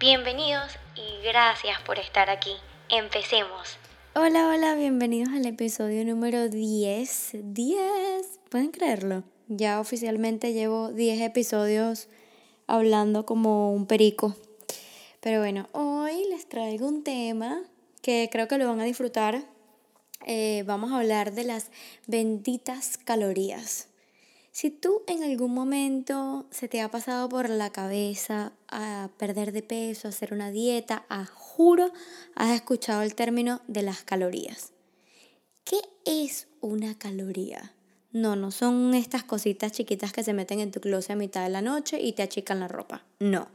Bienvenidos y gracias por estar aquí. Empecemos. Hola, hola, bienvenidos al episodio número 10. 10, ¿pueden creerlo? Ya oficialmente llevo 10 episodios hablando como un perico. Pero bueno, hoy les traigo un tema que creo que lo van a disfrutar. Eh, vamos a hablar de las benditas calorías. Si tú en algún momento se te ha pasado por la cabeza a perder de peso, a hacer una dieta, a juro has escuchado el término de las calorías. ¿Qué es una caloría? No, no son estas cositas chiquitas que se meten en tu closet a mitad de la noche y te achican la ropa. No.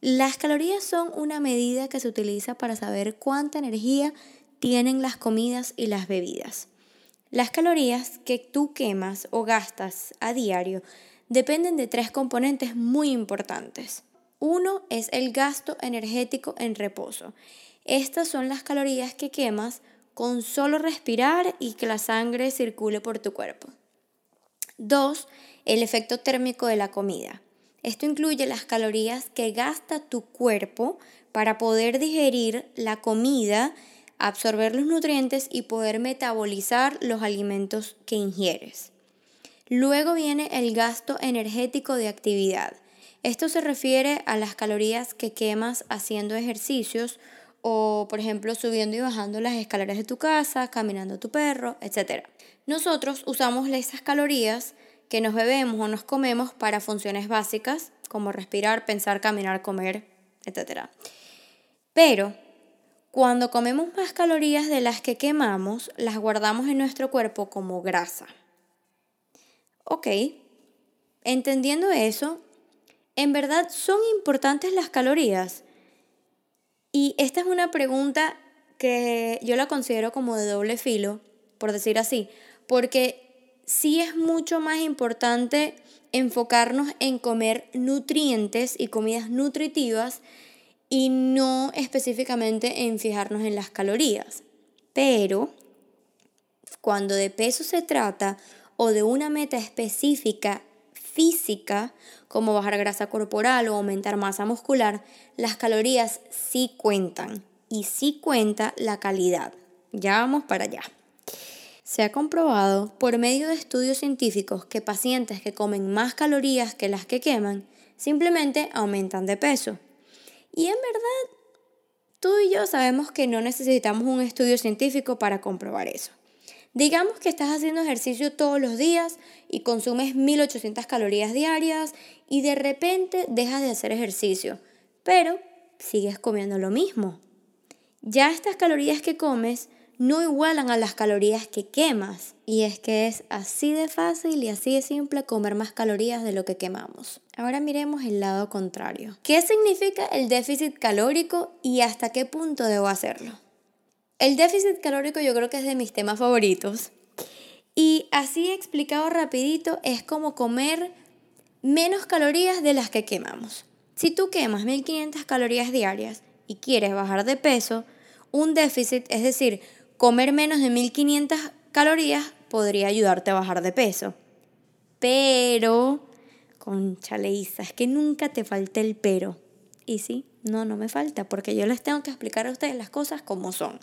Las calorías son una medida que se utiliza para saber cuánta energía tienen las comidas y las bebidas. Las calorías que tú quemas o gastas a diario dependen de tres componentes muy importantes. Uno es el gasto energético en reposo. Estas son las calorías que quemas con solo respirar y que la sangre circule por tu cuerpo. Dos, el efecto térmico de la comida. Esto incluye las calorías que gasta tu cuerpo para poder digerir la comida absorber los nutrientes y poder metabolizar los alimentos que ingieres. Luego viene el gasto energético de actividad. Esto se refiere a las calorías que quemas haciendo ejercicios o, por ejemplo, subiendo y bajando las escaleras de tu casa, caminando a tu perro, etc. Nosotros usamos esas calorías que nos bebemos o nos comemos para funciones básicas como respirar, pensar, caminar, comer, etc. Pero cuando comemos más calorías de las que quemamos, las guardamos en nuestro cuerpo como grasa. Ok, entendiendo eso, ¿en verdad son importantes las calorías? Y esta es una pregunta que yo la considero como de doble filo, por decir así, porque sí es mucho más importante enfocarnos en comer nutrientes y comidas nutritivas y no específicamente en fijarnos en las calorías. Pero cuando de peso se trata o de una meta específica física, como bajar grasa corporal o aumentar masa muscular, las calorías sí cuentan y sí cuenta la calidad. Ya vamos para allá. Se ha comprobado por medio de estudios científicos que pacientes que comen más calorías que las que queman simplemente aumentan de peso. Y en verdad, tú y yo sabemos que no necesitamos un estudio científico para comprobar eso. Digamos que estás haciendo ejercicio todos los días y consumes 1800 calorías diarias y de repente dejas de hacer ejercicio, pero sigues comiendo lo mismo. Ya estas calorías que comes no igualan a las calorías que quemas. Y es que es así de fácil y así de simple comer más calorías de lo que quemamos. Ahora miremos el lado contrario. ¿Qué significa el déficit calórico y hasta qué punto debo hacerlo? El déficit calórico yo creo que es de mis temas favoritos. Y así explicado rapidito es como comer menos calorías de las que quemamos. Si tú quemas 1500 calorías diarias y quieres bajar de peso, un déficit, es decir, comer menos de 1500 calorías podría ayudarte a bajar de peso. Pero, con Isa, es que nunca te falte el pero. Y sí, no, no me falta, porque yo les tengo que explicar a ustedes las cosas como son.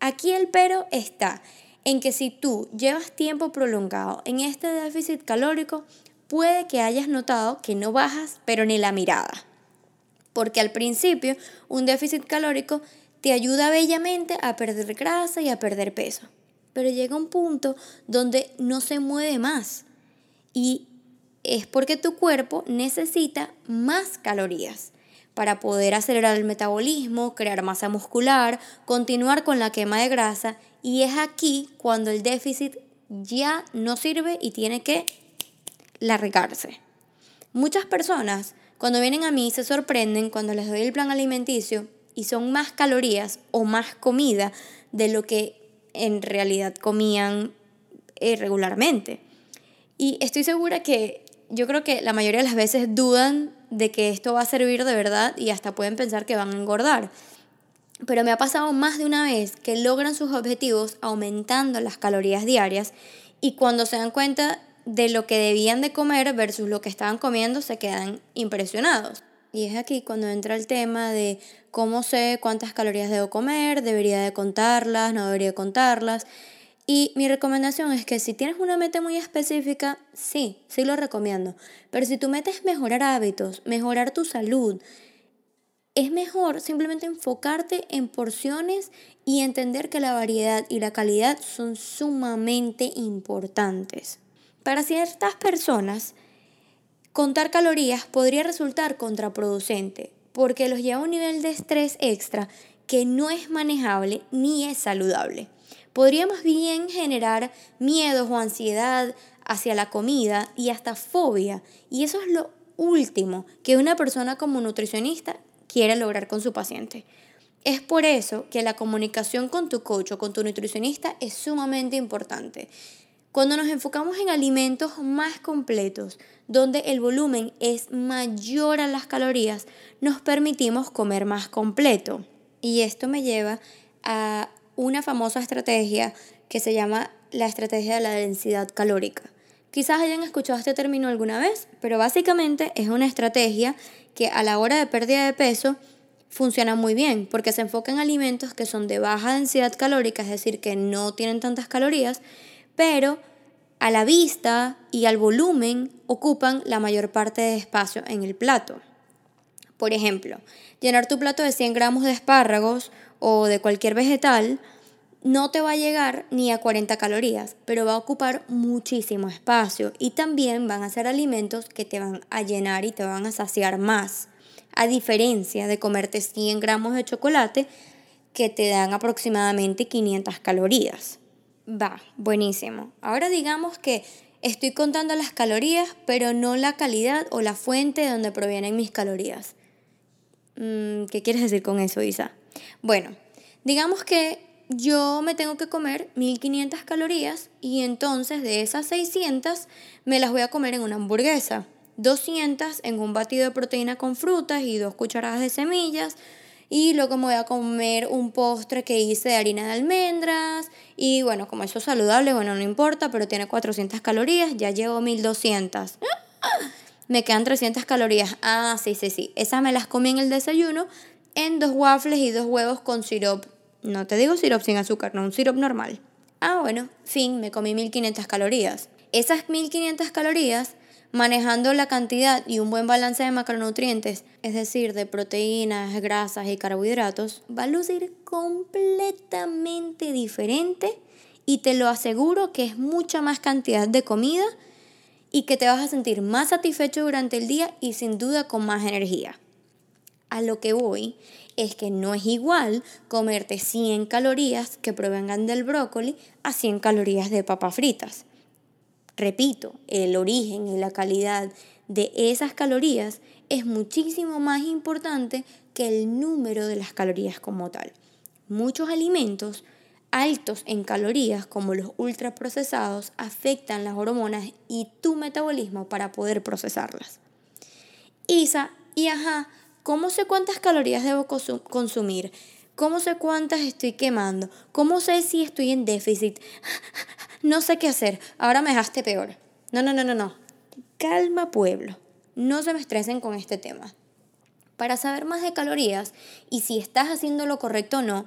Aquí el pero está en que si tú llevas tiempo prolongado en este déficit calórico, puede que hayas notado que no bajas, pero ni la mirada. Porque al principio un déficit calórico te ayuda bellamente a perder grasa y a perder peso. Pero llega un punto donde no se mueve más. Y es porque tu cuerpo necesita más calorías para poder acelerar el metabolismo, crear masa muscular, continuar con la quema de grasa. Y es aquí cuando el déficit ya no sirve y tiene que largarse. Muchas personas cuando vienen a mí se sorprenden cuando les doy el plan alimenticio y son más calorías o más comida de lo que en realidad comían eh, regularmente. Y estoy segura que yo creo que la mayoría de las veces dudan de que esto va a servir de verdad y hasta pueden pensar que van a engordar. Pero me ha pasado más de una vez que logran sus objetivos aumentando las calorías diarias y cuando se dan cuenta de lo que debían de comer versus lo que estaban comiendo se quedan impresionados. Y es aquí cuando entra el tema de cómo sé cuántas calorías debo comer, debería de contarlas, no debería contarlas. Y mi recomendación es que si tienes una meta muy específica, sí, sí lo recomiendo. Pero si tu meta es mejorar hábitos, mejorar tu salud, es mejor simplemente enfocarte en porciones y entender que la variedad y la calidad son sumamente importantes. Para ciertas personas, contar calorías podría resultar contraproducente porque los lleva a un nivel de estrés extra que no es manejable ni es saludable. Podría más bien generar miedos o ansiedad hacia la comida y hasta fobia. Y eso es lo último que una persona como nutricionista quiere lograr con su paciente. Es por eso que la comunicación con tu coach o con tu nutricionista es sumamente importante. Cuando nos enfocamos en alimentos más completos, donde el volumen es mayor a las calorías, nos permitimos comer más completo. Y esto me lleva a una famosa estrategia que se llama la estrategia de la densidad calórica. Quizás hayan escuchado este término alguna vez, pero básicamente es una estrategia que a la hora de pérdida de peso funciona muy bien porque se enfoca en alimentos que son de baja densidad calórica, es decir, que no tienen tantas calorías, pero a la vista y al volumen ocupan la mayor parte de espacio en el plato. Por ejemplo, llenar tu plato de 100 gramos de espárragos o de cualquier vegetal no te va a llegar ni a 40 calorías, pero va a ocupar muchísimo espacio y también van a ser alimentos que te van a llenar y te van a saciar más, a diferencia de comerte 100 gramos de chocolate que te dan aproximadamente 500 calorías. Va, buenísimo. Ahora digamos que estoy contando las calorías, pero no la calidad o la fuente de donde provienen mis calorías. Mm, ¿Qué quieres decir con eso, Isa? Bueno, digamos que yo me tengo que comer 1500 calorías y entonces de esas 600 me las voy a comer en una hamburguesa. 200 en un batido de proteína con frutas y dos cucharadas de semillas. Y luego me voy a comer un postre que hice de harina de almendras. Y bueno, como eso es saludable, bueno, no importa, pero tiene 400 calorías, ya llevo 1200. Me quedan 300 calorías. Ah, sí, sí, sí. Esas me las comí en el desayuno en dos waffles y dos huevos con sirope no te digo sirope sin azúcar, no un sirope normal. Ah, bueno, fin, me comí 1500 calorías. Esas 1500 calorías, manejando la cantidad y un buen balance de macronutrientes, es decir, de proteínas, grasas y carbohidratos, va a lucir completamente diferente y te lo aseguro que es mucha más cantidad de comida y que te vas a sentir más satisfecho durante el día y sin duda con más energía. A lo que voy es que no es igual comerte 100 calorías que provengan del brócoli a 100 calorías de papas fritas. Repito, el origen y la calidad de esas calorías es muchísimo más importante que el número de las calorías como tal. Muchos alimentos altos en calorías, como los ultraprocesados, afectan las hormonas y tu metabolismo para poder procesarlas. Isa, y ajá, ¿Cómo sé cuántas calorías debo consumir? ¿Cómo sé cuántas estoy quemando? ¿Cómo sé si estoy en déficit? No sé qué hacer. Ahora me dejaste peor. No, no, no, no, no. Calma, pueblo. No se me estresen con este tema. Para saber más de calorías y si estás haciendo lo correcto o no,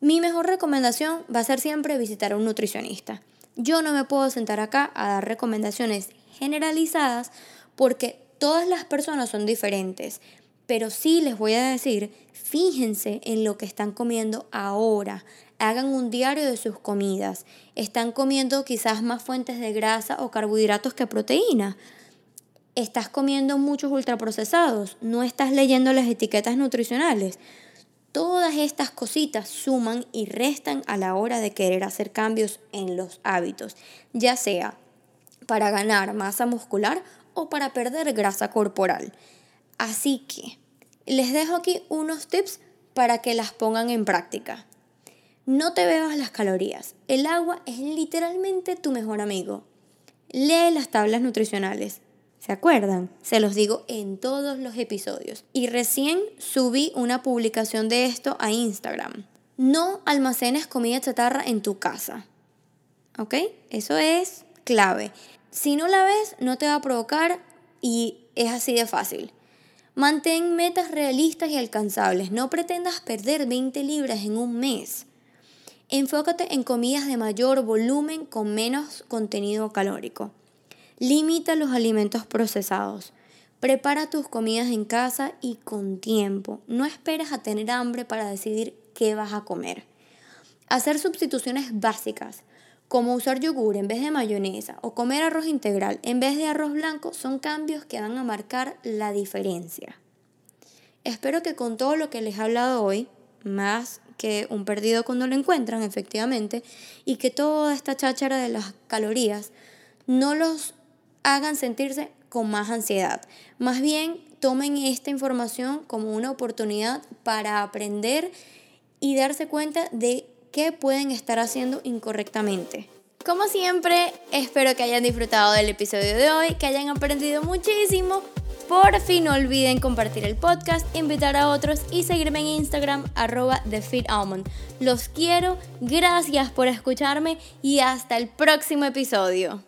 mi mejor recomendación va a ser siempre visitar a un nutricionista. Yo no me puedo sentar acá a dar recomendaciones generalizadas porque todas las personas son diferentes. Pero sí les voy a decir, fíjense en lo que están comiendo ahora. Hagan un diario de sus comidas. Están comiendo quizás más fuentes de grasa o carbohidratos que proteína. Estás comiendo muchos ultraprocesados. No estás leyendo las etiquetas nutricionales. Todas estas cositas suman y restan a la hora de querer hacer cambios en los hábitos, ya sea para ganar masa muscular o para perder grasa corporal. Así que les dejo aquí unos tips para que las pongan en práctica. No te bebas las calorías. El agua es literalmente tu mejor amigo. Lee las tablas nutricionales. ¿Se acuerdan? Se los digo en todos los episodios. Y recién subí una publicación de esto a Instagram. No almacenes comida chatarra en tu casa. ¿Ok? Eso es clave. Si no la ves, no te va a provocar y es así de fácil. Mantén metas realistas y alcanzables. No pretendas perder 20 libras en un mes. Enfócate en comidas de mayor volumen con menos contenido calórico. Limita los alimentos procesados. Prepara tus comidas en casa y con tiempo. No esperes a tener hambre para decidir qué vas a comer. Hacer sustituciones básicas como usar yogur en vez de mayonesa o comer arroz integral en vez de arroz blanco son cambios que van a marcar la diferencia. Espero que con todo lo que les he hablado hoy, más que un perdido cuando lo encuentran, efectivamente, y que toda esta cháchara de las calorías no los hagan sentirse con más ansiedad. Más bien, tomen esta información como una oportunidad para aprender y darse cuenta de qué pueden estar haciendo incorrectamente. Como siempre, espero que hayan disfrutado del episodio de hoy, que hayan aprendido muchísimo. Por fin no olviden compartir el podcast, invitar a otros y seguirme en Instagram arroba TheFitAlmond. Los quiero, gracias por escucharme y hasta el próximo episodio.